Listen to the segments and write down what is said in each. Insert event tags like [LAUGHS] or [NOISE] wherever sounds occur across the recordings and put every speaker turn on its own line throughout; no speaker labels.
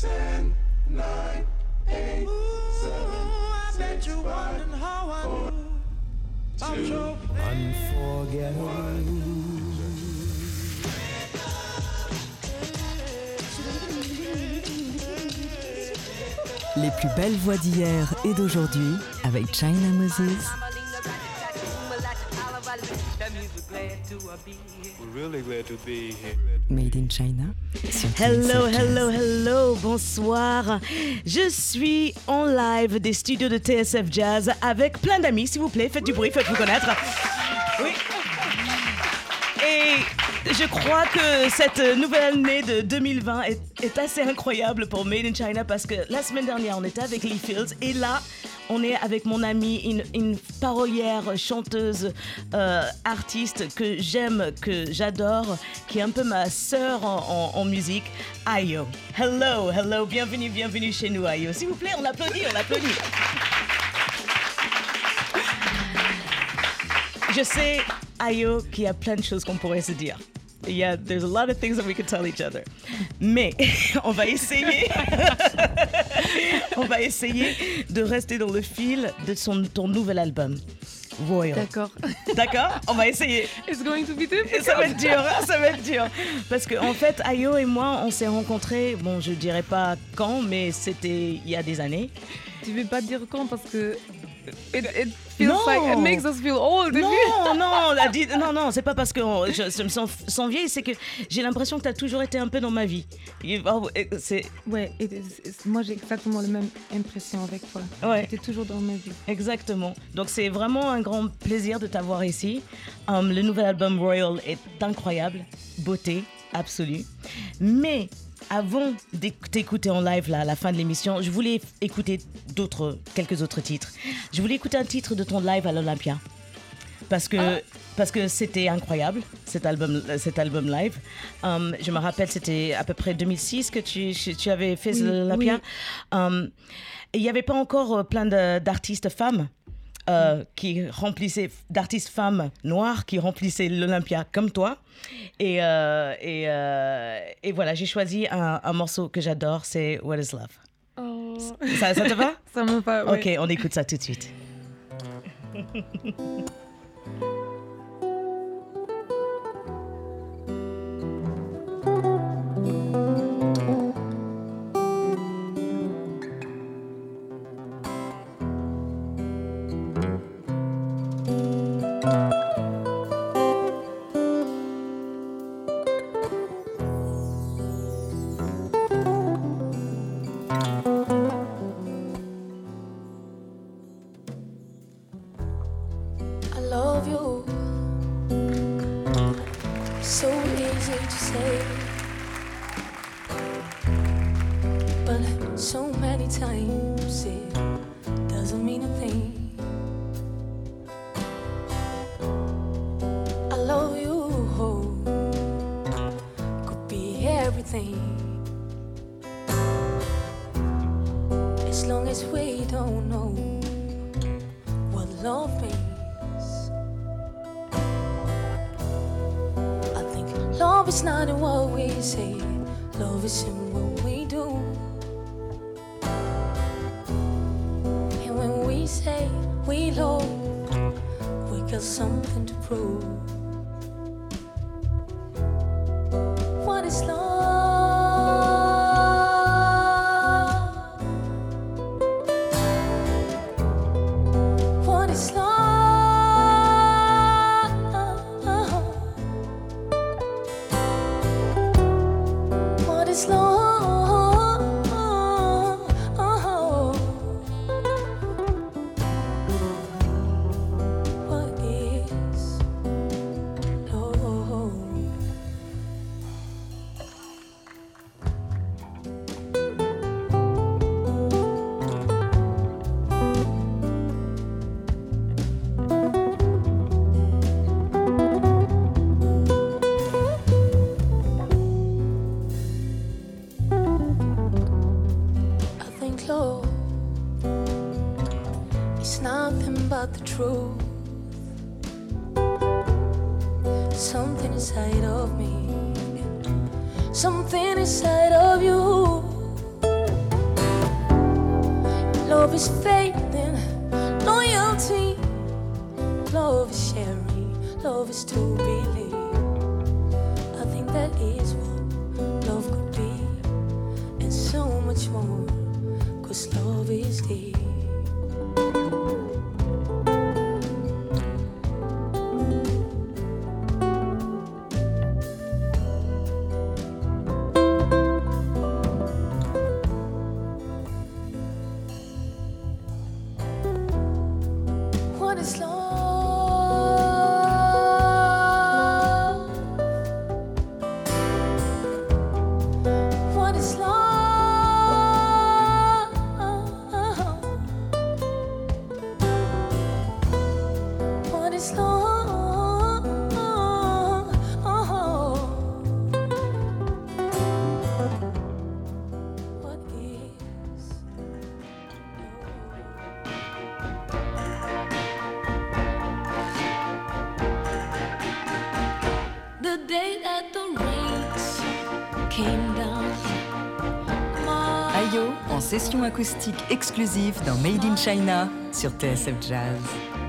Ten, nine, eight, seven, six, five, four, two,
Les plus belles voix d'hier et d'aujourd'hui avec China Moses.
We're really glad to be here.
Made in China.
Hello, hello, hello, bonsoir. Je suis en live des studios de TSF Jazz avec plein d'amis, s'il vous plaît, faites du bruit, faites-vous connaître. Oui. Et je crois que cette nouvelle année de 2020 est, est assez incroyable pour Made in China parce que la semaine dernière, on était avec Lee Fields et là, on est avec mon amie, une, parolière, chanteuse, euh, artiste que j'aime, que j'adore, qui est un peu ma sœur en, en- en musique, Ayo. Hello, hello, bienvenue, bienvenue chez nous, Ayo. S'il vous plaît, on applaudit, on applaudit. Je sais, Ayo, qu'il y a plein de choses qu'on pourrait se dire. Il y a, there's a lot of things that we could tell each other. Mais [LAUGHS] on va essayer, [LAUGHS] on va essayer de rester dans le fil de son, ton nouvel album, Royal.
D'accord. [LAUGHS]
D'accord? On va essayer.
It's going to be
Et
difficult.
ça va être dur, hein, ça va être dur. Parce qu'en en fait, Ayo et moi, on s'est rencontrés, bon, je dirais pas quand, mais c'était il y a des années.
Tu veux pas dire quand parce que it, it feels
Non.
like it makes us feel old.
Non, [LAUGHS] non, non, non, c'est pas parce que on- je, je me sens, sens vieille, c'est que j'ai l'impression que tu as toujours été un peu dans ma vie. Oh, C'est
Ouais, it is- it's- moi j'ai exactement la même impression avec toi.
Ouais.
T'es toujours dans ma vie.
exactement. Donc c'est vraiment un grand plaisir de t'avoir ici. Um, le nouvel album Royal est incroyable, beauté absolue. Mais avant d'éc- d'écouter en live là, à la fin de l'émission, je voulais écouter d'autres, quelques autres titres. Je voulais écouter un titre de ton live à l'Olympia. parce que parce que c'était incroyable cet album cet album live. Um, je me rappelle c'était à peu près 2006 que tu tu avais fait
Oui,
l'Olympia.
oui.
Um, et il n'y avait pas encore euh, plein d'artistes femmes. Euh, qui remplissaient d'artistes femmes noires qui remplissaient l'Olympia comme toi et euh, et, euh, et voilà j'ai choisi un, un morceau que j'adore c'est What Is Love?
Oh,
ça, ça te va? [LAUGHS]
Ça me va. ouais.
ok on écoute ça tout de suite [LAUGHS]
long as we don't know what love means. I think love is not in what we say, love is in what we do. And when we say we love, we got something to prove. Acoustique exclusive dans Made in China sur TSF Jazz.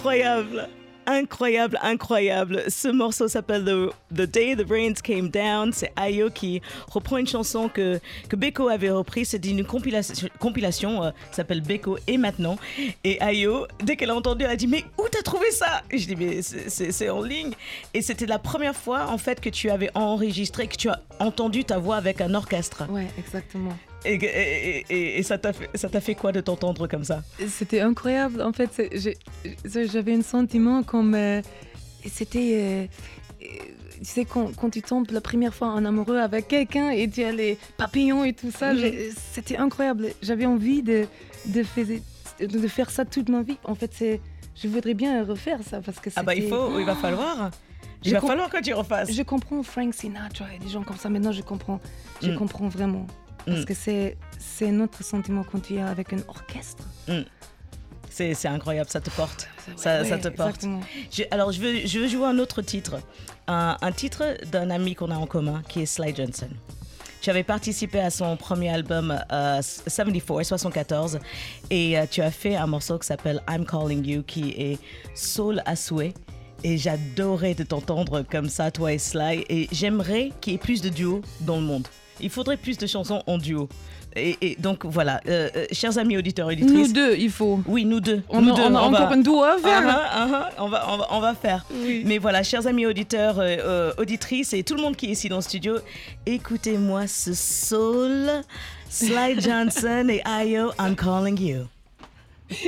Incroyable. Incroyable, incroyable. Ce morceau s'appelle the, the Day the Rains Came Down. C'est Ayo qui reprend une chanson que, que Beko avait reprise. C'est d'une compilation, compilation euh, s'appelle Beko et maintenant. Et Ayo, dès qu'elle a entendu, elle a dit Mais où t'as trouvé ça? Et Je dis Mais c'est en ligne. Et c'était la première fois en fait que tu avais enregistré, que tu as entendu ta voix avec un orchestre.
Ouais, exactement.
Et, et- et- et ça t'a fait, quoi de t'entendre comme ça?
C'était incroyable. En fait, j'avais un sentiment comme. euh, C'était. euh, euh, tu sais, quand, quand tu tombes la première fois en amoureux avec quelqu'un et tu as les papillons et tout ça, c'était incroyable. J'avais envie de, de, fais- de faire ça toute ma vie. En fait, je voudrais bien refaire ça parce que
Ah bah il faut, il va falloir. [GASPS] Il
Je
va falloir que tu refasses.
Je comprends Frank Sinatra et des gens comme ça. Maintenant, je comprends. Je
Mm.
comprends vraiment. Parce
Mm.
que c'est, notre sentiment quand tu es avec un orchestre.
C'est c'est incroyable, ça te porte. Ça, ça
Ouais,
te porte. Je- alors, je veux, je veux jouer un autre titre. Un, un titre d'un ami qu'on a en commun, qui est Sly Johnson. Tu avais participé à son premier album euh, 74, 74, et euh, tu as fait un morceau qui s'appelle I'm Calling You, qui est soul à souhait. Et j'adorais de t'entendre comme ça, toi et Sly. Et j'aimerais qu'il y ait plus de duos dans le monde. Il faudrait plus de chansons en duo. Et, et donc voilà, euh, euh, chers amis auditeurs et auditrices.
Nous deux, il faut.
Oui, nous deux.
On,
nous
a,
deux,
on a
on va-
encore un duo à faire.
ah, ah, ah, on, va, on, va, on va faire. Mais voilà, chers amis auditeurs, euh, euh, auditrices et tout le monde qui est ici dans le studio, écoutez-moi ce soul. Sly [LAUGHS] Johnson et Ayo, I'm calling you. [LAUGHS]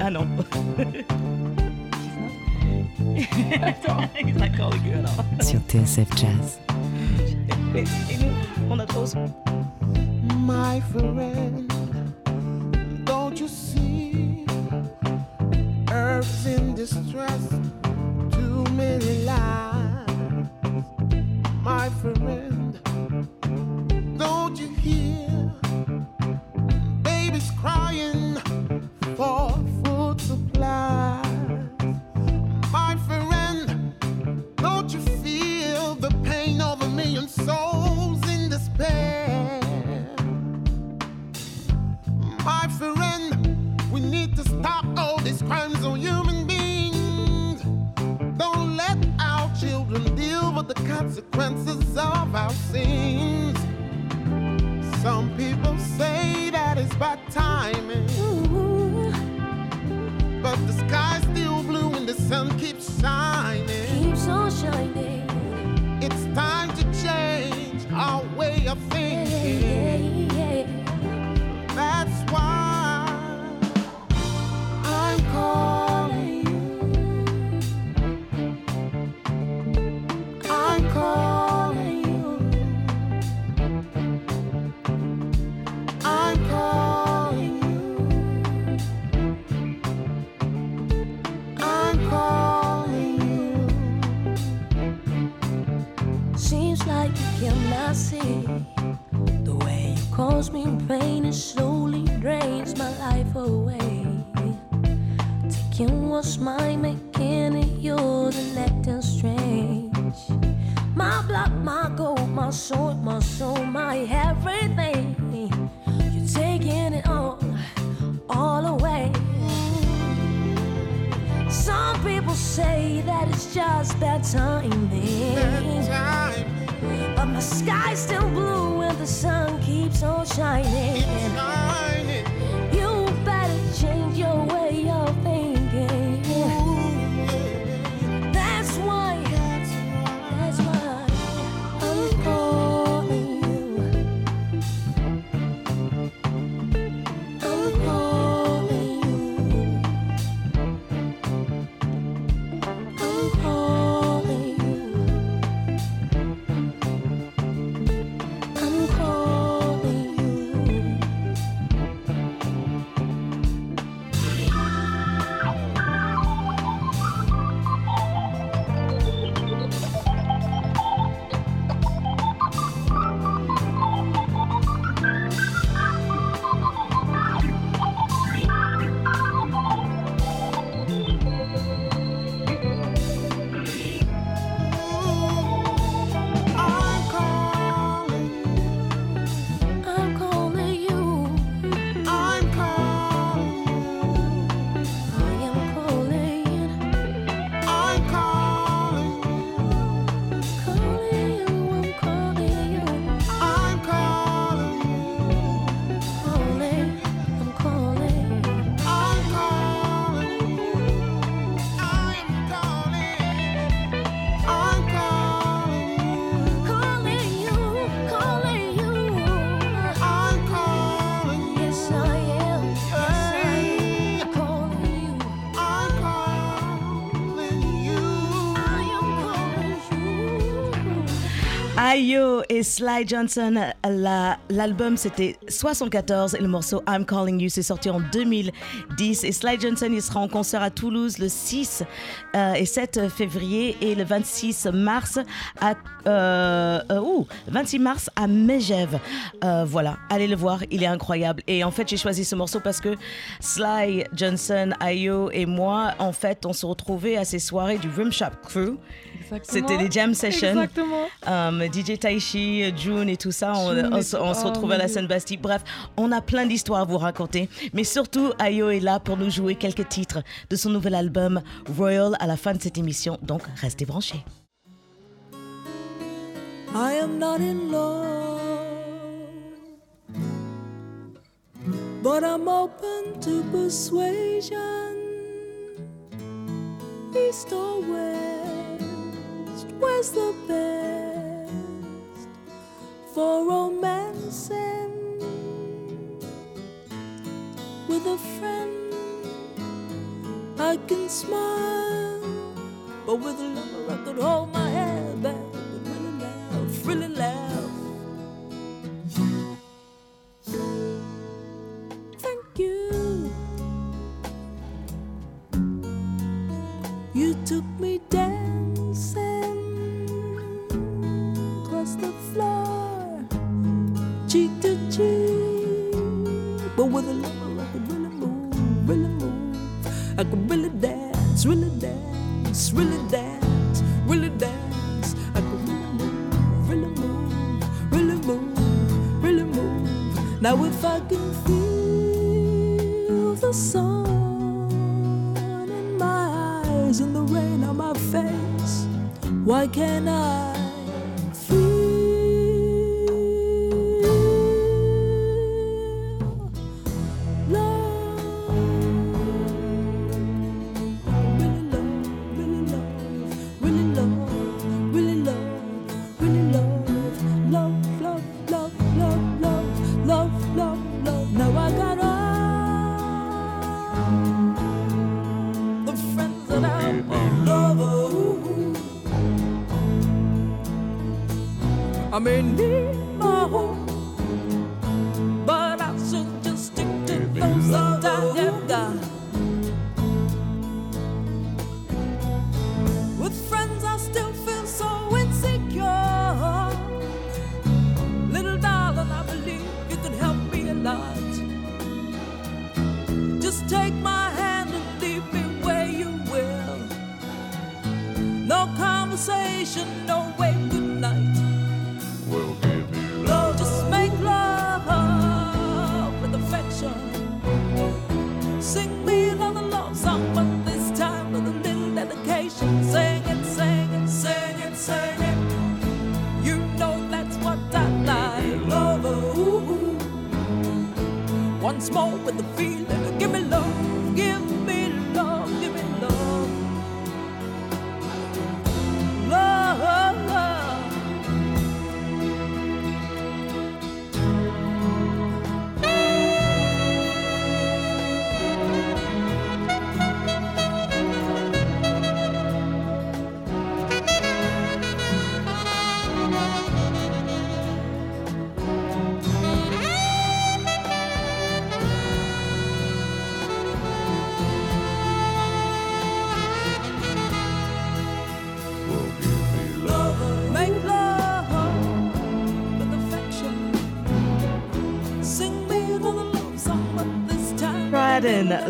ah non. [LAUGHS] He's calling you alors.
Sur TSF Jazz.
On a
my friend. Don't you see? Earth's in distress. Too many lives, my friend. Stop all these crimes on human beings. Don't let our children deal with the consequences of our sins. Some people say that it's bad timing, but the sky's still blue and the sun keeps shining.
Keeps on shining.
It's time to change our way of
Yeah,
thinking.
yeah, yeah. call.
Smiling. Et Sly Johnson, la- l'album c'était 74 et le morceau I'm Calling You c'est sorti en 2010 et Sly Johnson il sera en concert à Toulouse le 6 euh, et 7 février et le 26 mars à euh, euh, ouh, 26 mars à Megève. Euh, voilà, allez le voir, il est incroyable et en fait j'ai choisi ce morceau parce que Sly Johnson, Ayo et moi en fait on se retrouvait à ces soirées du Rimshot Crew. C'était les jam sessions.
Exactement.
Um, DJ Taishi, June et tout ça, on, se-
tout-
on se
oh,
retrouve à la
mon Dieu.
Seine-Bastille. Bref, on a plein d'histoires à vous raconter. Mais surtout, Ayo est là pour nous jouer quelques titres de son nouvel album Royal à la fin de cette émission. Donc, restez branchés.
I am not in love, but I'm open to persuasion. East or west, where's the best for romancing with a friend? I can smile, but with a lover I could hold my head back and really laugh, really laugh. should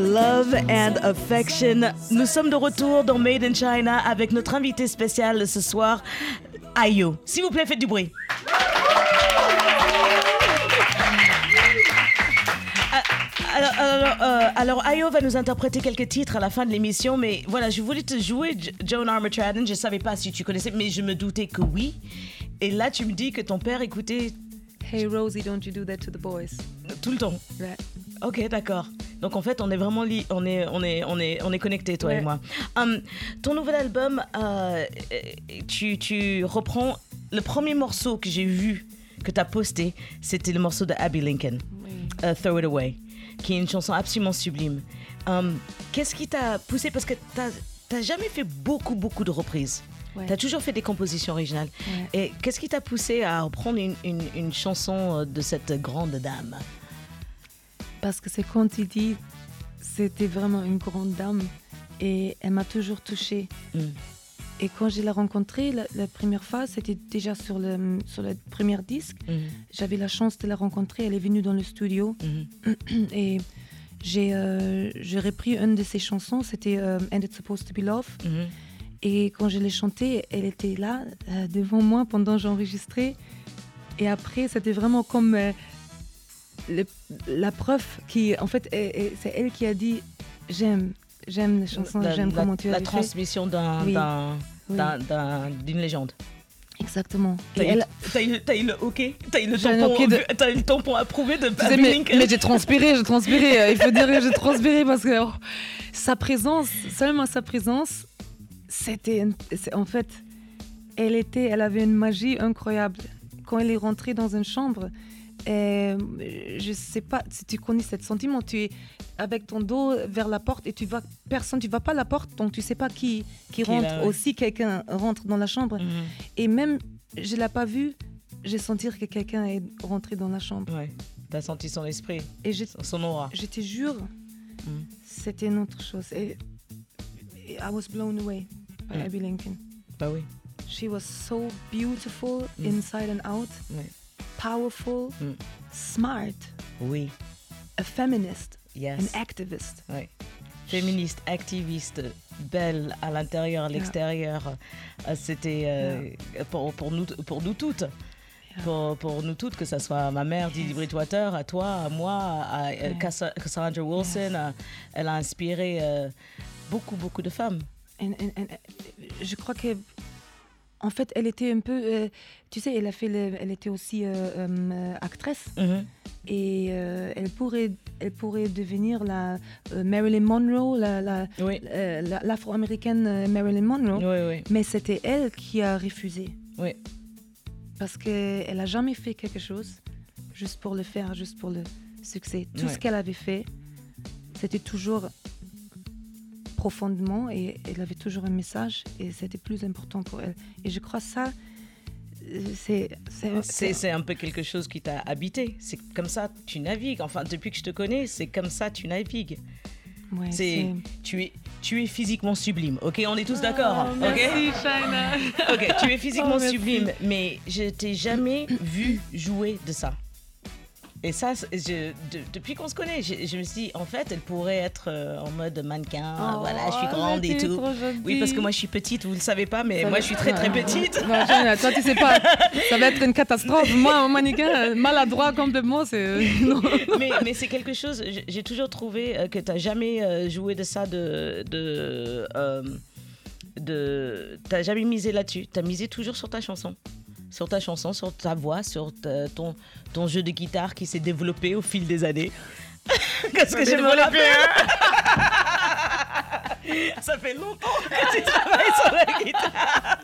Love
and Affection. Nous sommes de retour dans Made in China avec notre invité spécial ce soir, Ayo. S'il vous plaît, faites du bruit. Alors, alors, euh, alors, Ayo va nous interpréter quelques titres à la fin de l'émission, mais voilà, je voulais te jouer J- Joan Armatradon. Je savais pas si tu connaissais, mais je me doutais que oui. Et là, tu me dis que ton père écoutait
Hey Rosie, don't you do that to the boys.
tout le temps.
Ouais.
Ok, d'accord. Donc en fait, on est vraiment li on est, on est, on est, on est connectés, toi et moi. Hum, ton nouvel album, euh, tu, tu reprends le premier morceau que j'ai vu que tu as posté, c'était le morceau de Abby Lincoln, euh, Throw It Away, qui est une chanson absolument sublime. Hum, Qu'est-ce qui t'a poussé? Parce que tu n'as jamais fait beaucoup, beaucoup de reprises.
Ouais.
Tu as toujours fait des compositions originales.
Ouais.
Et qu'est-ce qui t'a poussé à reprendre une, une- une chanson euh, de cette grande dame?
Parce que c'est quand tu dis, c'était vraiment une grande dame et elle m'a toujours touchée.
Mm.
Et quand je l'ai rencontrée, la, la première fois, c'était déjà sur le, sur le premier disque.
Mhm,
J'avais la chance de la rencontrer. Elle est venue dans le studio
mhm. [CLEARS THROAT]
et j'ai euh, repris une de ses chansons. C'était euh, And It's Supposed to Be Love. Et quand je l'ai chantée, elle était là euh, devant moi pendant que j'enregistrais. Et après, c'était vraiment comme euh, le- la preuve qui, en fait, est- est- c'est elle qui a dit j'aime, j'aime les chansons,
La-
j'aime
la-
comment tu
La
as fait.
transmission
Oui. Oui,
d'une légende.
exactement.
T'as eu,
elle,
eu- le OK? T'as eu
de-
eu le tampon approuvé de
Tu sais,
Abby
mais, mais j'ai transpiré, j'ai transpiré. [LAUGHS] Il faut dire que j'ai transpiré parce que oh, sa présence, seulement sa présence, c'était en fait, elle était, elle avait une magie incroyable. Quand elle est rentrée dans une chambre, euh, je sais pas si tu connais ce sentiment, tu es avec ton dos vers la porte et tu vois personne, tu vois pas la porte, donc tu sais pas qui qui rentre.
là, ouais.
Aussi, quelqu'un rentre dans la chambre
Mhm.
et même je l'ai pas vu, j'ai senti que quelqu'un est rentré dans la chambre
Ouais. T'as senti son esprit,
et
son aura.
je te jure,
Mm.
c'était une autre chose. Et, et I was blown away by
Mm.
Abby Lincoln.
Bah oui.
She was so beautiful
Mm.
inside and out,
Ouais.
Powerful,
Mm.
smart,
Oui.
a feminist,
Yes.
an activist.
Ouais. Féministe, activiste, belle à l'intérieur, à l'extérieur. Euh, C'était euh, pour, pour, nous, pour nous toutes. Pour, pour nous toutes, que ce soit ma mère, Didi Bridgewater, à toi, à moi, à, euh,
Yeah.
Cassandra Wilson. elle a inspiré euh, beaucoup, beaucoup de femmes.
And- and- and, je crois que, en fait, elle était un peu, euh, tu sais, elle a fait, le- elle était aussi euh, euh, actrice.
Mhm.
et elle pourrait elle pourrait devenir la Marilyn Monroe la, la-
Oui.
la- l'afro-américaine Marilyn Monroe
Oui, oui.
mais c'était elle qui a refusé
Oui.
parce qu'elle a jamais fait quelque chose juste pour le faire juste pour le succès tout ce qu'elle avait fait c'était toujours profondément et elle avait toujours un message et c'était plus important pour elle et je crois ça euh, c'est c'est-
un peu quelque chose qui t'a habité. C'est comme ça tu navigues. Enfin, depuis que je te connais, c'est comme ça tu navigues.
ouais,
C'est tu es tu es physiquement sublime. Ok, on est tous d'accord.
Oh,
ok?
merci, Shaina.
Ok, tu es physiquement
Oh,
sublime, mais je t'ai jamais vu jouer de ça. Et ça, je- de- depuis qu'on se connaît, je, je me suis dit, en fait, elle pourrait être euh, en mode mannequin.
Oh,
voilà, je suis grande et tout. Oui, parce que moi, je suis petite, vous le savez pas, mais
Ça
moi,
va-
je suis très, très
Ouais.
petite.
Non, toi, tu sais pas, ça va être une catastrophe. Moi, un mannequin euh, maladroit complètement, c'est. euh, [LAUGHS]
mais mais c'est quelque chose, j'ai- toujours trouvé que tu n'as jamais joué de ça, de. de, euh, de t'as jamais misé là-dessus. Tu as misé toujours sur ta chanson. Sur ta chanson, sur ta voix, sur ta- ton, ton jeu de guitare qui s'est développé au fil des années. [LAUGHS] Qu'est-ce que je me rappelle Ça fait longtemps que tu travailles sur la guitare.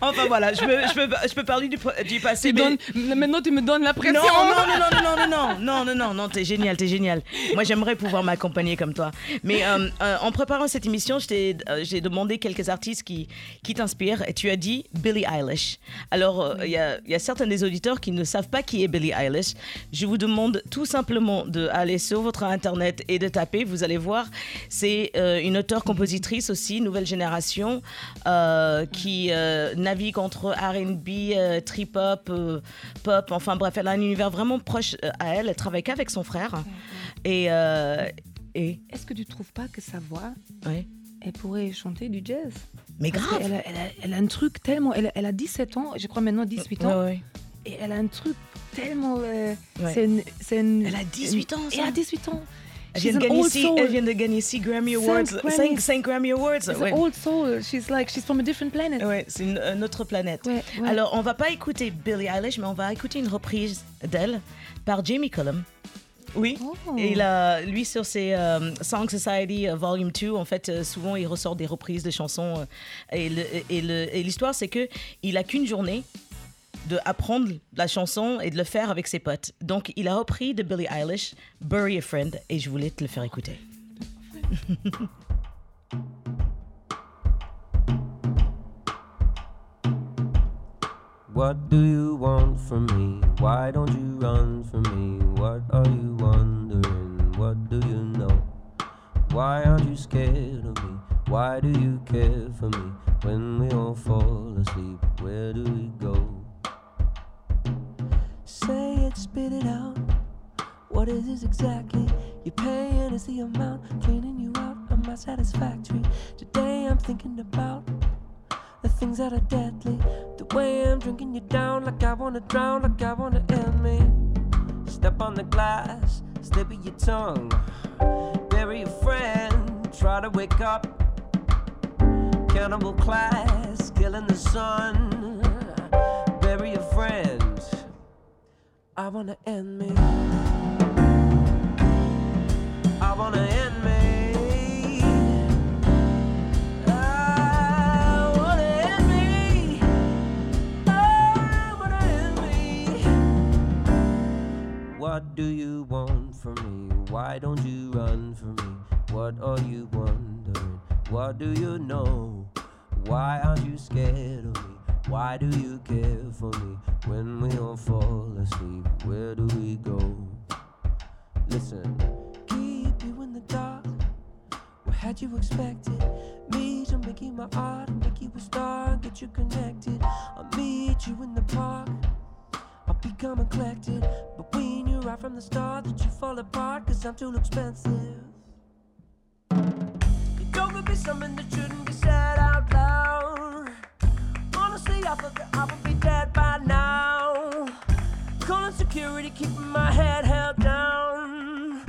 Enfin voilà, je peux, je peux, je peux parler du, du passé.
Tu
mais-
donnes- maintenant, tu me donnes la pression.
non, non, non, non, non, non, non, non, non, non, non, t'es génial, t'es génial. Moi, j'aimerais pouvoir m'accompagner comme toi. Mais euh, euh, en préparant cette émission, je t'ai, euh, j'ai demandé quelques artistes qui, qui t'inspirent et tu as dit Billie Eilish. Alors, euh, il y, a, y a certains des auditeurs qui ne savent pas qui est Billie Eilish. Je vous demande tout simplement d'aller sur votre internet et de taper. Vous allez voir, c'est euh, une auteure-compositrice aussi, nouvelle génération, euh, qui euh, navigue entre R&B, euh, trip-hop, euh, pop. Enfin bref, elle a un univers vraiment proche euh, à elle. Elle travaille qu'avec son frère. Et, euh, et
Est-ce que tu trouves pas que sa voix,
ouais.
elle pourrait chanter du jazz?
Mais
Parce
grave.
a, elle a, elle a un truc tellement. Elle, a- elle a 17 ans, je crois maintenant 18 ans. Et elle a un truc tellement. euh,
Ouais.
c'est une,
Elle a 18 ans,
Elle a 18 ans.
Elle vient, de gagner six, elle vient de gagner 6 Grammy
Cinq
Awards. 5, 5 Grammy Awards.
She's
Ouais.
an old soul. She's like, she's from a different planet.
Ouais, c'est une, une autre planète.
Ouais, ouais.
Alors, on va pas écouter Billie Eilish, mais on va écouter une reprise d'elle par Jamie Cullum. Oui.
Oh.
Et il a, lui, sur ses euh, Song Society euh, Volume 2, en fait, euh, souvent, il ressort des reprises de chansons. euh, et le- et le- et l'histoire, c'est que il a qu'une journée de apprendre la chanson et de le faire avec ses potes. Donc, il a repris de Billie Eilish, Bury a Friend, et je voulais te le faire écouter. [LAUGHS]
What do you want from me? Why don't you run from me? What are you wondering? What do you know? Why aren't you scared of me? Why do you care for me? When we all fall asleep, where do we go? Say it, spit it out. What is this exactly? You're paying is the amount, cleaning you out Am my satisfactory. Today I'm thinking about the things that are deadly. The way I'm drinking you down, like I wanna drown, like I wanna end me. Step on the glass, slip of your tongue. Bury a friend, try to wake up. Cannibal class, killing the sun. I wanna end me. I wanna end me. What do you want from me? Why don't you run from me? What are you wondering? What do you know? Why aren't you scared of me? Why do you care for me? When we all fall asleep, where do we go? Listen, keep you in the dark. What had you expected? Me to make you my art, make you a star, get you connected. I'll meet you in the park. I'll become eclectic. But we knew right from the start that you fall apart, cause I'm too expensive. You Your could be something that shouldn't be said out loud. Honestly, I that I would be dead by now. Calling security, keeping my head held down.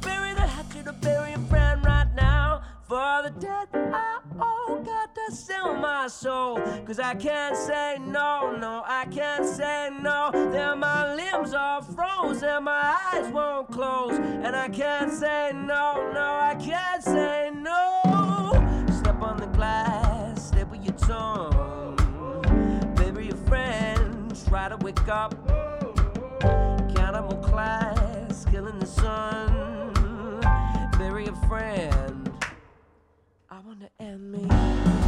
Bury the hatchet or bury a friend right now. For the dead, I oh, got to sell my soul. Cause I can't say no, no, I can't say no. Then my limbs are frozen, my eyes won't close. And I can't say no, no, I can't say no. Step on the glass, slip with your tongue. Try to wake up. Cannibal class, killing the sun. Bury a friend. I wanna end me.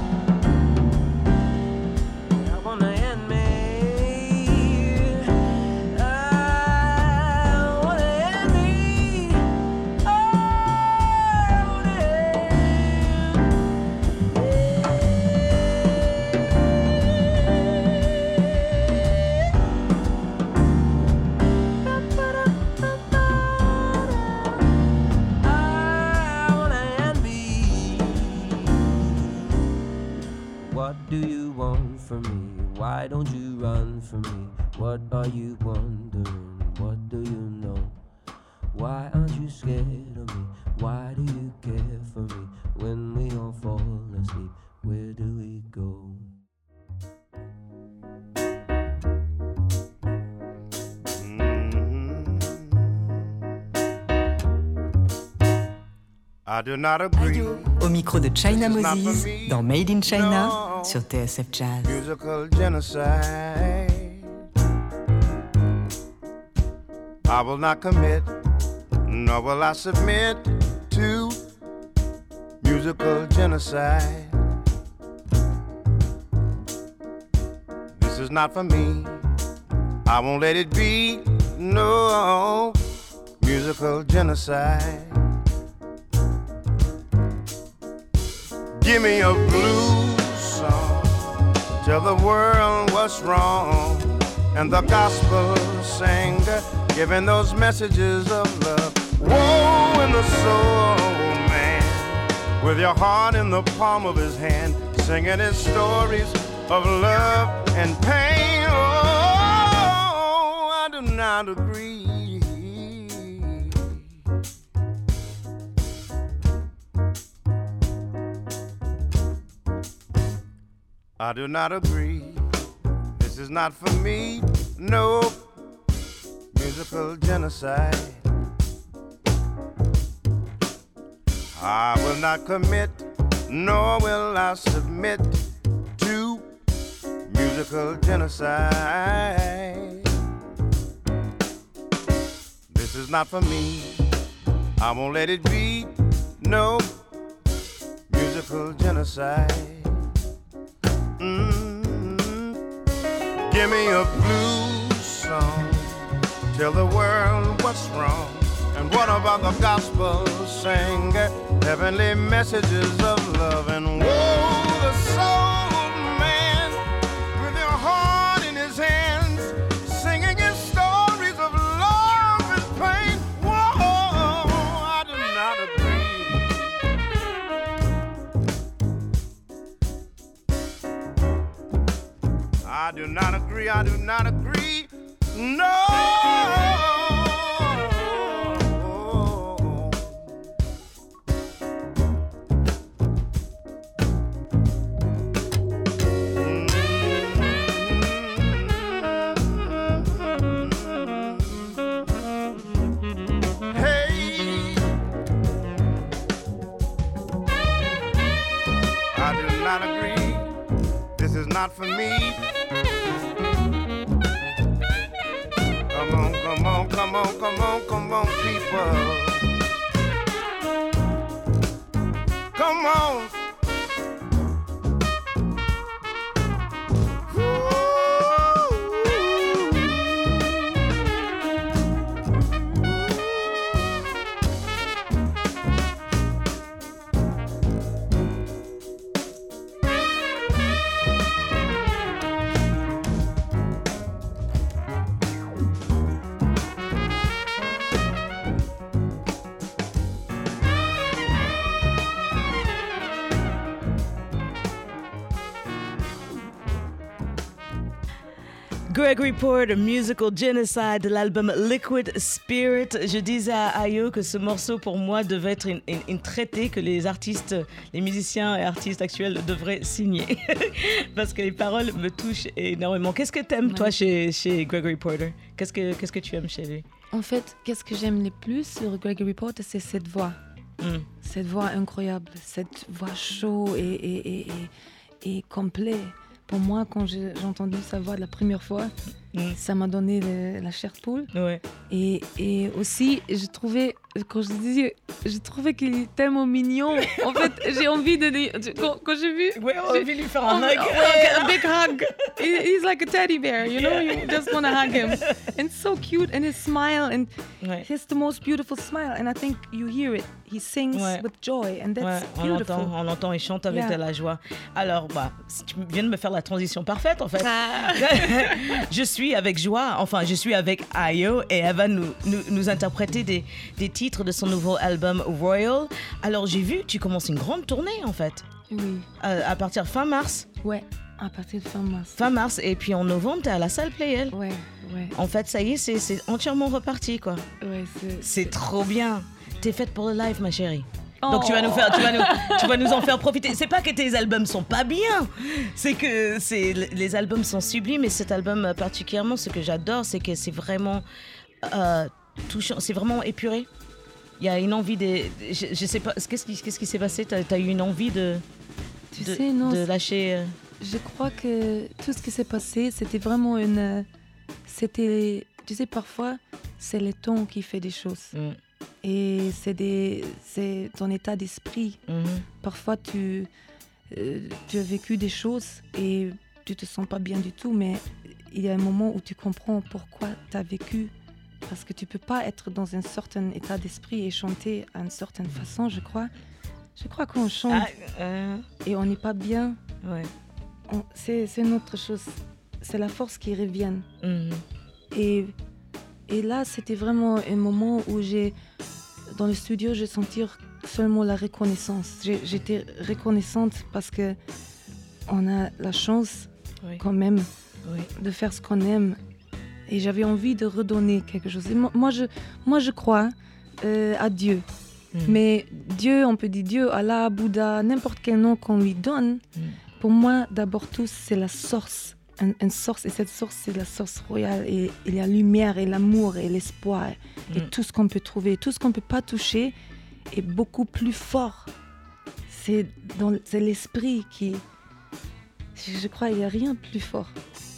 Do you want from me? Why don't you run from me? What are you wondering? What do you know? Why aren't you scared of me? Why do you care for me? When we all fall asleep, where do we go? Mm-hmm.
I do not agree.
Au micro de China
This is not
Moses dans Made in China
No.
Sur TSF Jazz.
musical genocide. I will not commit, nor will I submit to musical genocide. This is not for me. I won't let it be. No musical genocide. Give me a blues song. Tell the world what's wrong. And the gospel singer giving those messages of love. Woe in the soul, man. With your heart in the palm of his hand, singing his stories of love and pain. Oh, I do not agree. I do not agree. This is not for me. No musical genocide. I will not commit, nor will I submit to musical genocide. This is not for me. I won't let it be. No musical genocide. Give me a blues song. Tell the world what's wrong. And what about the gospel sing heavenly messages of love and woe? The soul man with your heart in his hands, singing his stories of love and pain. Whoa, I do not agree. I do not I do not agree. No.
Gregory Porter, Musical Genocide de l'album Liquid Spirit. Je disais à Ayo que ce morceau pour moi devait être une, une- une traité que les artistes, les musiciens et artistes actuels devraient signer. [LAUGHS] Parce que les paroles me touchent énormément. Qu'est-ce que t'aimes toi chez, chez Gregory Porter Qu'est-ce que Qu'est-ce que tu aimes chez lui?
En fait, qu'est-ce que j'aime le plus sur Gregory Porter, c'est cette voix.
Mm.
Cette voix incroyable, cette voix chaud et, et, et, et, et complet. Pour moi, quand j'ai entendu sa voix la première fois,
Mm.
ça m'a donné le- la chair de poule.
Ouais.
Et, et aussi, je trouvais, quand je disais, je trouvais qu'il est tellement mignon. En fait, [LAUGHS] j'ai envie de. Quand, quand j'ai vu.
Ouais, on
j'ai-
envie de lui faire un hug.
a [LAUGHS] big hug. He- He's like a teddy bear, you know. You just want to hug him, [LAUGHS] and so cute, and his smile, and
Ouais.
he has the most beautiful smile. And I think you hear it. He sings
Ouais.
with joy, and that's
on
beautiful.
l'entend, on l'entend, il chante avec
Yeah.
de la joie. Alors, bah, tu viens de me faire la transition parfaite, en fait.
Ah.
je suis avec joie, enfin, je suis avec Ayo et elle va nous, nous, nous interpréter des, des titres de son nouveau album Royal. Alors, j'ai vu, tu commences une grande tournée, en fait,
Oui,
à, à partir fin mars.
ouais. À partir de fin mars.
Fin mars, et puis en novembre, t'es à la salle Playel.
Ouais, ouais,
En fait, ça y est, c'est c'est entièrement reparti, quoi.
ouais. c'est-
C'est trop bien. T'es faite pour le live, ma chérie. Donc
Oh.
tu vas nous faire, tu vas nous, tu vas nous en faire profiter. C'est pas que tes albums sont pas bien, c'est que c'est les albums sont sublimes et cet album euh, particulièrement, ce que j'adore, c'est que c'est vraiment euh, touchant, c'est vraiment épuré. Il y a une envie de, je, je sais pas, qu'est-ce qui, qu'est-ce qui s'est passé? T'as as eu une envie de,
Tu
de,
sais, non,
de lâcher. euh,
Je crois que tout ce qui s'est passé, c'était vraiment une. C'était. Tu sais, parfois, c'est le ton qui fait des choses.
mm,
Et c'est ton état d'esprit.
mhm.
Parfois, tu, euh, tu as vécu des choses et tu te sens pas bien du tout, mais il y a un moment où tu comprends pourquoi tu as vécu. Parce que tu peux pas être dans un certain état d'esprit et chanter à une certaine façon, je crois. Je crois qu'on chante
Ah, euh,
et on n'est pas bien.
ouais.
c'est une autre chose. C'est la force qui revient.
mhm.
Et, et là, c'était vraiment un moment où j'ai, dans le studio, j'ai senti seulement la reconnaissance. J'étais reconnaissante parce que on a la chance
Oui.
quand même
Oui.
de faire ce qu'on aime. Et j'avais envie de redonner quelque chose. Et mo- moi, je, moi, je crois euh, à Dieu.
Mhm.
Mais Dieu, on peut dire Dieu, Allah, Bouddha, n'importe quel nom qu'on lui donne,
Mhm.
pour moi, d'abord tout, c'est la source. Un- Une source, et cette source, c'est la source royale. Et il y a la lumière, et l'amour, et l'espoir, et
Mhm.
tout ce qu'on peut trouver. Tout ce qu'on ne peut pas toucher est beaucoup plus fort. C'est dans- c'est l'esprit qui. Je je crois qu'il n'y a rien de plus fort.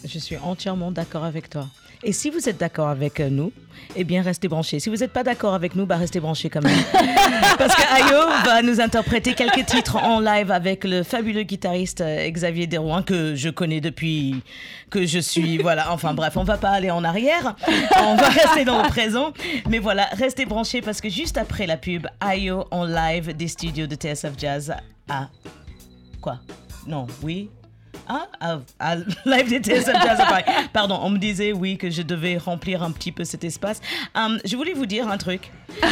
Je suis entièrement d'accord avec toi. Et si vous êtes d'accord avec euh, nous, eh bien, restez branchés. Si vous n'êtes pas d'accord avec nous, bah, restez branchés quand même. [LAUGHS] Parce que Ayo va nous interpréter quelques titres en live avec le fabuleux guitariste euh, Xavier Derouin, que je connais depuis que je suis. Voilà, enfin bref, on va pas aller en arrière. On va rester dans le présent. Mais voilà, restez branchés parce que juste après la pub, Ayo en live des studios de TSF Jazz à. Quoi? Non, oui? Ah, à, à [LAUGHS] live Jazz. Pardon, on me disait oui que je devais remplir un petit peu cet espace. Hum, je voulais vous dire un truc. [LAUGHS]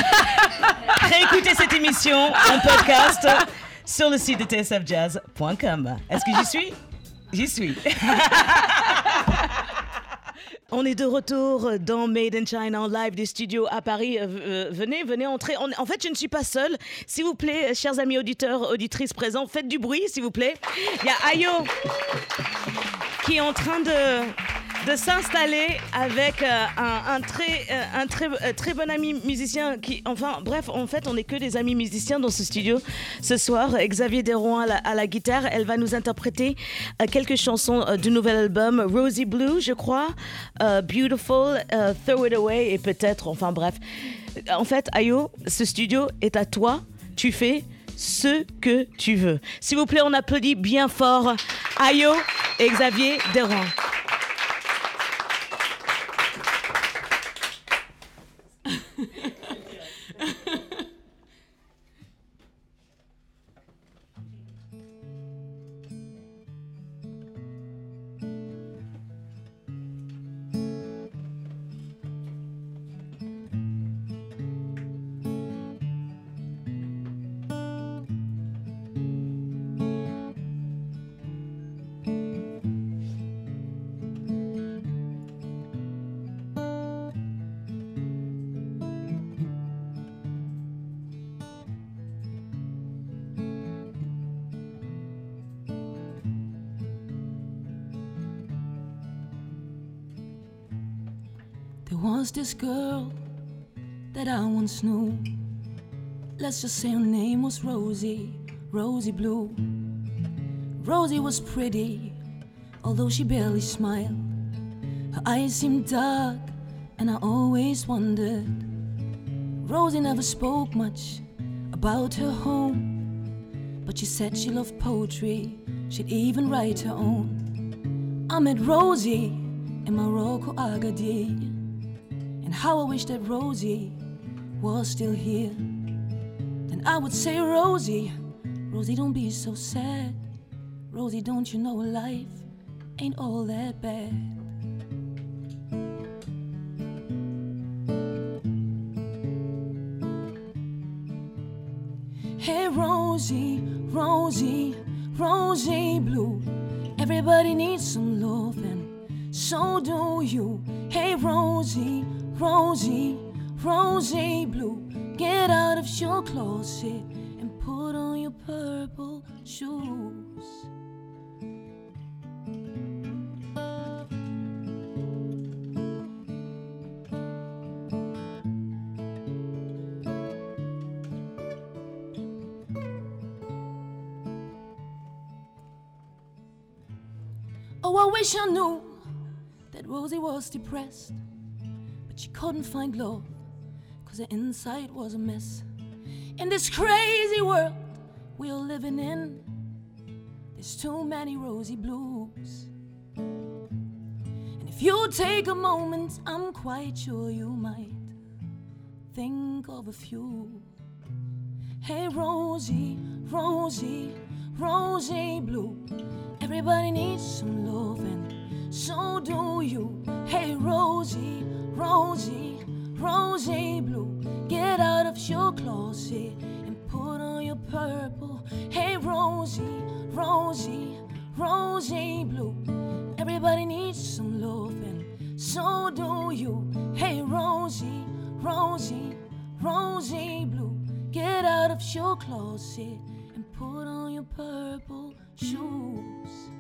Réécoutez cette émission en podcast sur le site de tsfjazz.com. Est-ce que j'y suis? J'y suis. [LAUGHS] On est de retour dans Made in China en live des studios à Paris. Euh, euh, venez, venez entrer. En fait, je ne suis pas seule. S'il vous plaît, chers amis auditeurs, auditrices présents, faites du bruit, s'il vous plaît. Il y a Ayo qui est en train de, de s'installer avec euh, un, très, euh, un très, euh, très bon ami musicien. Qui, enfin, bref, en fait, on n'est que des amis musiciens dans ce studio ce soir. Xavier Derouin à la, guitare. Elle va nous interpréter quelques chansons du nouvel album Rosy Blue, je crois, Beautiful, Throw It Away et peut-être, enfin bref. En fait, Ayo, ce studio est à toi. Tu fais ce que tu veux. S'il vous plaît, on applaudit bien fort Ayo et Xavier Derouin. [LAUGHS] [LAUGHS]
yeah. Was this girl that I once knew. Let's just say her name was Rosie, Rosie Blue. Rosie was pretty, although she barely smiled. Her eyes seemed dark, and I always wondered. Rosie never spoke much about her home, but she said she loved poetry, she'd even write her own. I met Rosie in Morocco, Agadir. And how I wish that Rosie was still here. Then I would say, Rosie, Rosie, don't be so sad. Rosie, don't you know life ain't all that bad? Hey, Rosie, Rosie, Rosie Blue. Everybody needs some love, and so do you. Hey, Rosie, Rosie, Rosie Blue. Get out of your closet and put on your purple shoes. Oh, I wish I knew that Rosie was depressed, she couldn't find love, cause her inside was a mess. In this crazy world we're living in, there's too many rosy blues. And if you take a moment, I'm quite sure you might think of a few. Hey, Rosie, Rosie, Rosie Blue. Everybody needs some love, and so do you. Hey, Rosie, Rosie, Rosie Blue. Get out of your closet and put on your purple. Hey, Rosie, Rosie, Rosie Blue. Everybody needs some love, and so do you. Hey, Rosie, Rosie, Rosie Blue. Get out of your closet and put on your purple shoes.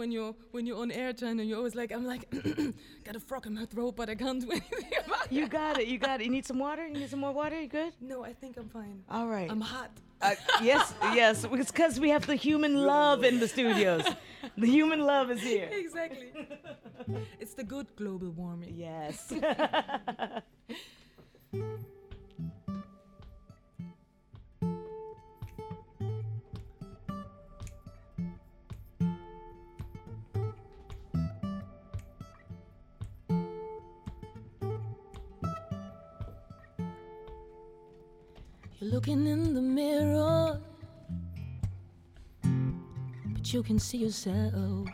When you're when you're on air, China, you're always like, I'm like, [CLEARS THROAT] got a frog in my throat, but I can't do [LAUGHS] anything about it.
You got it. You got it. You need some water? You need some more water? You good?
No, I think I'm fine.
All right.
I'm hot.
Uh, yes, yes. It's because we have the human love in the studios. The human love is here. [LAUGHS]
exactly. it's the good global warming.
Yes. [LAUGHS]
looking in the mirror, but you can see yourself.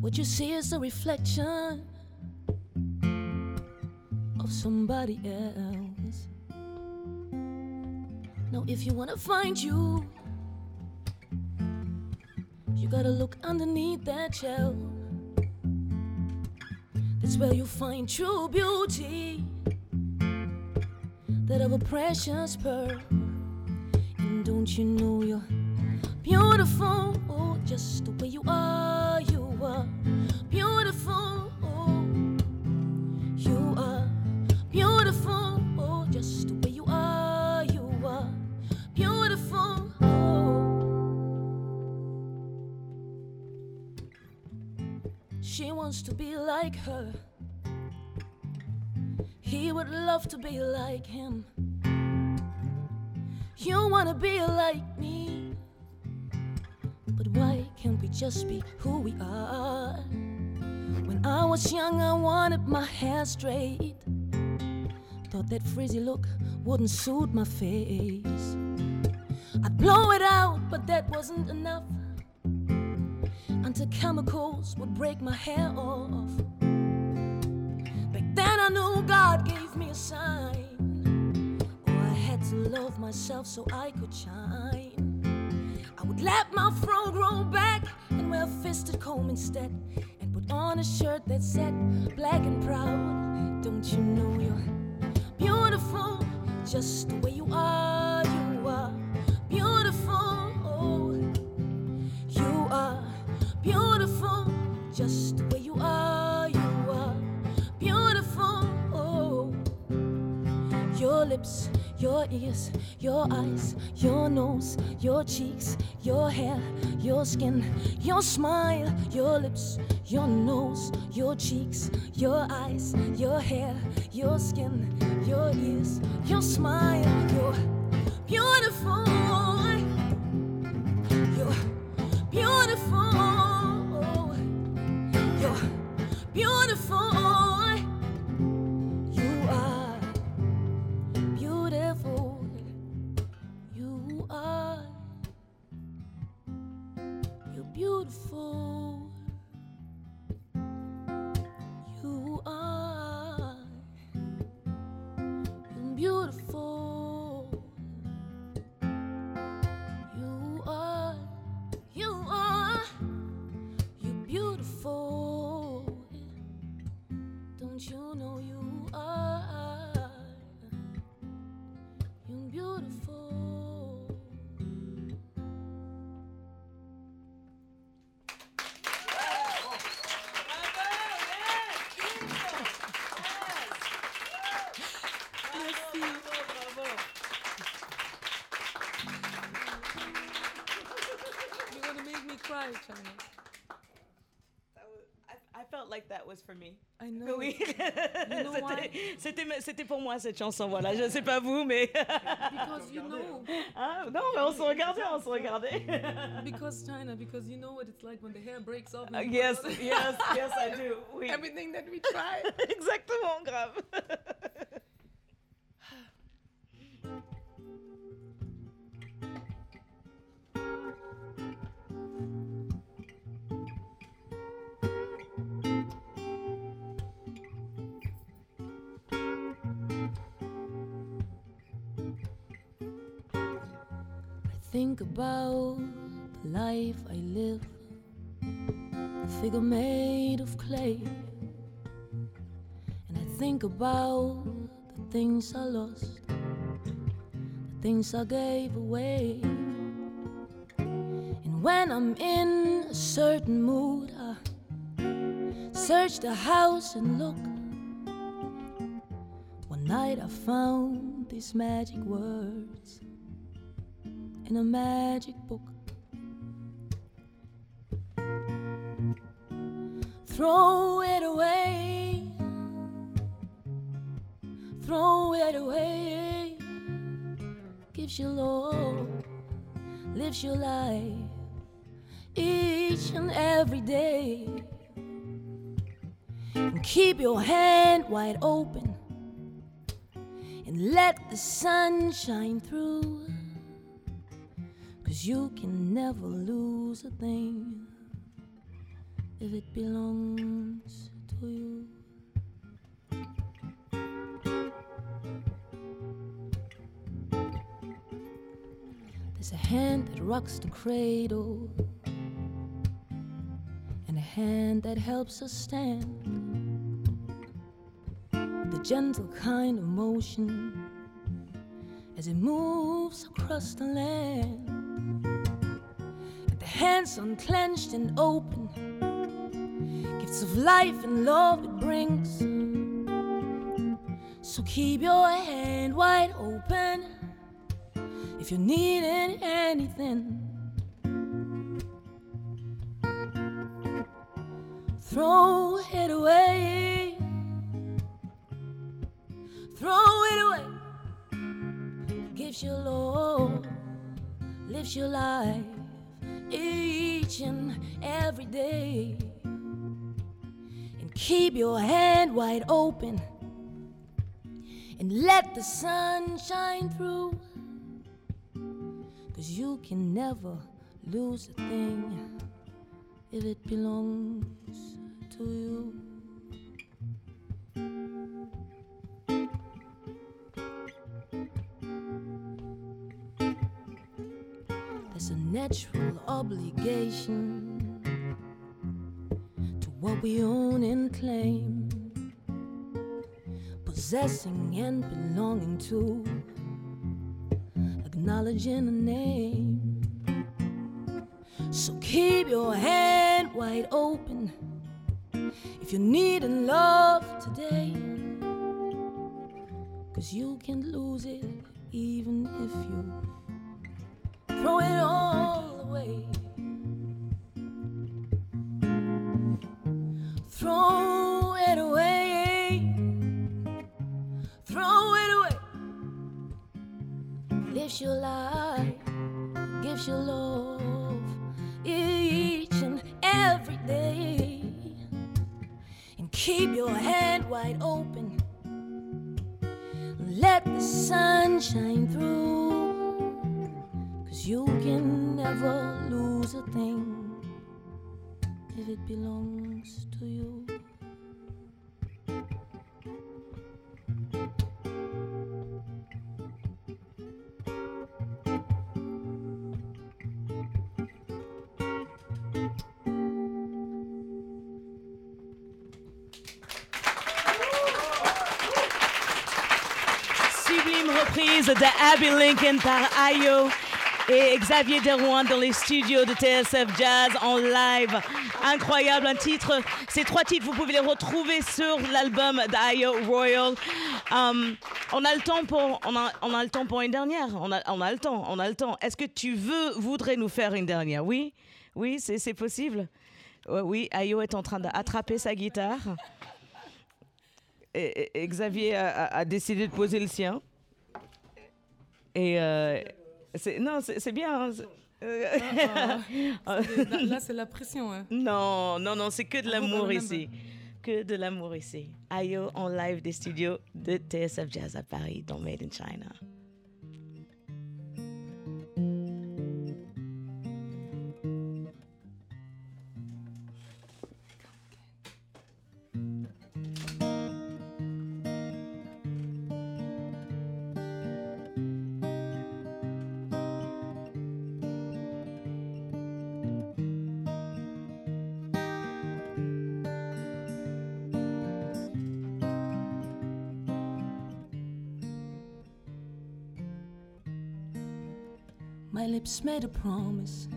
What you see is a reflection of somebody else. Now, if you wanna find you, you gotta look underneath that shell. That's where you find true beauty that of a precious pearl. And don't you know you're beautiful oh, just the way you are? You are beautiful. Oh, you are beautiful. Oh, just the way you are. You are beautiful. Oh. She wants to be like her. He would love to be like him. You wanna be like me. But why can't we just be who we are? When I was young, I wanted my hair straight. Thought that frizzy look wouldn't suit my face. I'd blow it out, but that wasn't enough. Until chemicals would break my hair off. God gave me a sign. Oh, I had to love myself so I could shine. I would let my fro grow back and wear a fisted comb instead. And put on a shirt that said black and proud. Don't you know you're beautiful just the way you are? Your ears, your eyes, your nose, your cheeks, your hair, your skin, your smile, your lips, your nose, your cheeks, your eyes, your hair, your skin, your ears, your smile, you're beautiful. You're beautiful. You're beautiful.
Was for me.
I know.
Oui.
know? [LAUGHS]
C'était- pour moi cette chanson, voilà. Je sais pas vous, mais. [LAUGHS]
Because you know.
Ah, non, mais on se regardait, on se regardait. [LAUGHS]
Because China, because you know what it's like when the hair breaks off. and
Uh,
you
yes, yes, yes, I do. Oui.
Everything that we try.
Exactement, grave.
About the things I lost, the things I gave away. And when I'm in a certain mood, I search the house and look. One night I found these magic words in a magic book. Throw it away, away. Gives you love, lives your life each and every day. And keep your hand wide open and let the sun shine through. Cause you can never lose a thing if it belongs to you. Hand that rocks the cradle, and a hand that helps us stand. The gentle kind of motion as it moves across the land. And the hands unclenched and open, gifts of life and love it brings. So keep your hand wide open if you're needing anything. Throw it away. Throw it away. Gives you love, lives your life each and every day. And keep your hand wide open and let the sun shine through. Cause you can never lose a thing if it belongs to you. There's a natural obligation to what we own and claim, possessing and belonging to acknowledging a name. So keep your hand wide open if you're needing love today. Cause you can't lose it even if you throw it all away. Belongs to you.
Sublime reprise de Abby Lincoln par Ayo et Xavier Derouin dans les studios de TSF Jazz en live. Incroyable, un titre. Ces trois titres, vous pouvez les retrouver sur l'album d'Ayo Royal. Um, on a le temps pour, on a, on a le temps pour une dernière. On a, on a le temps, on a le temps. Est-ce que tu veux, voudrais nous faire une dernière? Oui, oui, c'est possible. Oui, Ayo est en train d'attraper sa guitare. Xavier a, décidé de poser le sien. Et euh, non, c'est bien. hein, euh,
Là, c'est la pression. hein.
non, non, non, c'est que de
I
l'amour ici. Que de l'amour ici. Ayo en live des studios de TSF Jazz à Paris, dans Made in China.
Lips made a promise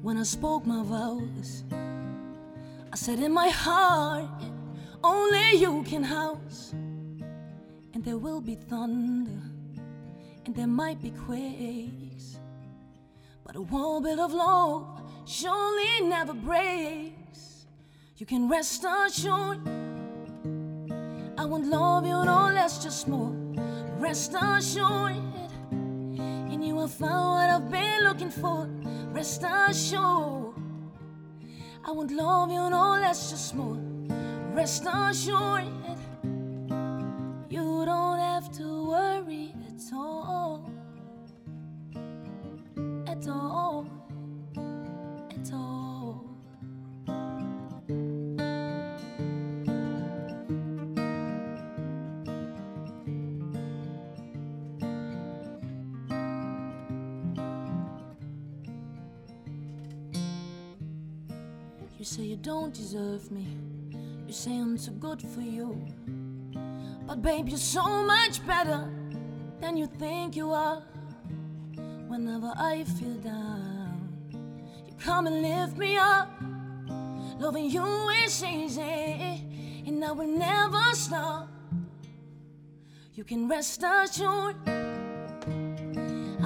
when I spoke my vows. I said in my heart, only you can house. And there will be thunder, and there might be quakes. But a wall built of love surely never breaks. You can rest assured. I won't love you no less, just more. Rest assured. You will find what I've been looking for. Rest assured. I won't love you no less, just more. Rest assured. You don't have to worry at all. Don't deserve me. You say I'm too good for you. But babe, you're so much better than you think you are. Whenever I feel down, you come and lift me up. Loving you is easy, and I will never stop. You can rest assured.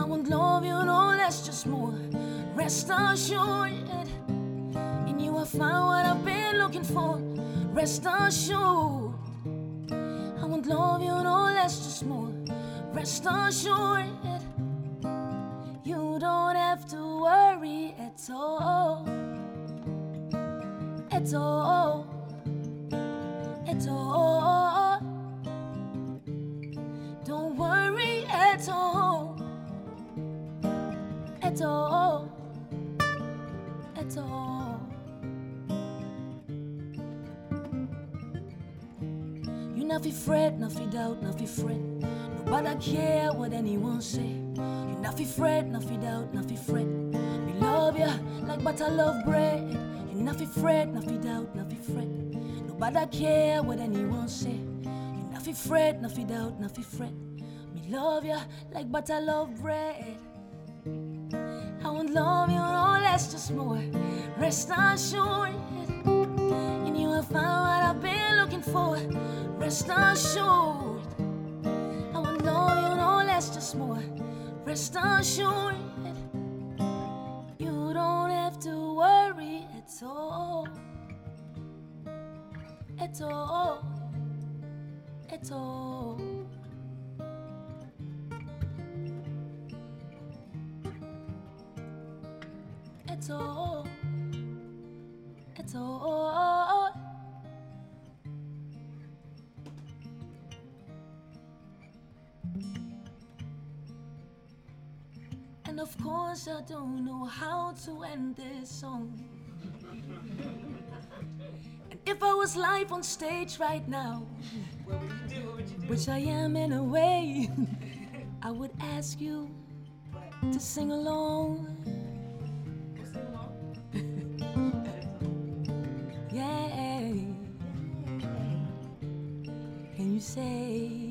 I won't love you no less, just more. Rest assured. Will find what I've been looking for. Rest assured. I won't love you no less, just more. Rest assured. You don't have to worry at all. At all. At all. Don't worry at all. At all. At all. Not fi fret, not fi doubt, not fi fret. Nobody care what anyone say. You not fi fret, not fi doubt, not fi fret. We love ya like butter love bread. You not fi fret, not fi doubt, not fi fret. Nobody care what anyone say. You not fi fret, not fi doubt, not fi fret. Me love ya like butter love bread. I won't love you no less, just more. Rest assured, you find what I've been looking for. Rest assured, I won't love you no less, just more. Rest assured, you don't have to worry at all, at all, at all. At all, at all. And of course, I don't know how to end this song. And if I was live on stage right now, which I am in a way, I would ask you to sing along. yeah. Can you say,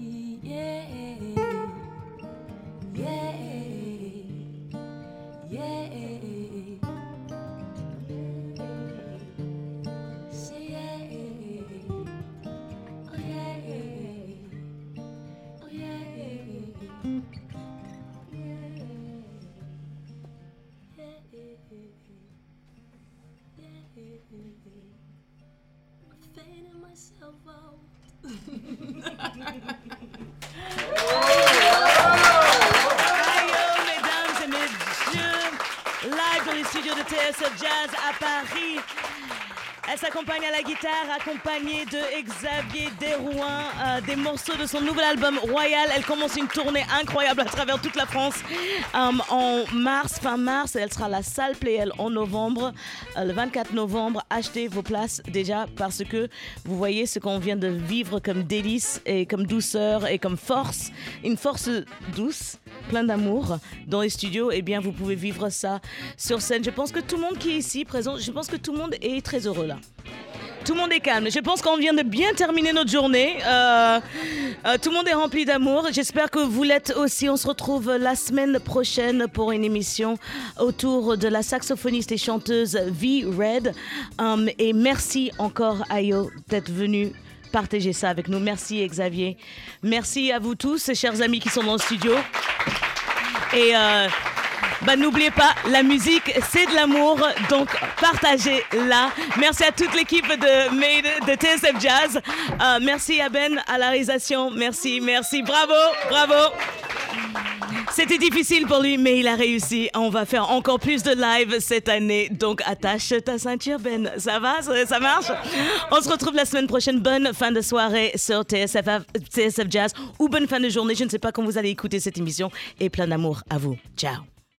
fading myself [LAUGHS] out.
TSF Jazz à Paris. Elle s'accompagne à la guitare, accompagnée de Xavier Derouin, euh, des morceaux de son nouvel album Royal. Elle commence une tournée incroyable à travers toute la France euh, en mars, fin mars. Elle sera à la salle Playel en novembre, euh, le 24 novembre. Achetez vos places déjà parce que vous voyez ce qu'on vient de vivre comme délice et comme douceur et comme force. Une force douce, plein d'amour dans les studios. Eh bien, vous pouvez vivre ça sur scène. Je pense que tout le monde qui est ici présent, je pense que tout le monde est très heureux là. Tout le monde est calme. Je pense qu'on vient de bien terminer notre journée. Euh, euh, tout le monde est rempli d'amour. J'espère que vous l'êtes aussi. On se retrouve la semaine prochaine pour une émission autour de la saxophoniste et chanteuse V Red. Um, et merci encore Ayo d'être venu partager ça avec nous. Merci Xavier. Merci à vous tous, chers amis qui sont dans le studio. Et euh, bah, n'oubliez pas, la musique, c'est de l'amour, donc partagez-la. Merci à toute l'équipe de, Made- de TSF Jazz. Euh, merci à Ben à la réalisation. Merci, merci. Bravo, bravo. C'était difficile pour lui, mais il a réussi. On va faire encore plus de live cette année. Donc attache ta ceinture, Ben. Ça va Ça, marche? On se retrouve la semaine prochaine. Bonne fin de soirée sur TSF Jazz ou bonne fin de journée. Je ne sais pas quand vous allez écouter cette émission. Et plein d'amour à vous. Ciao.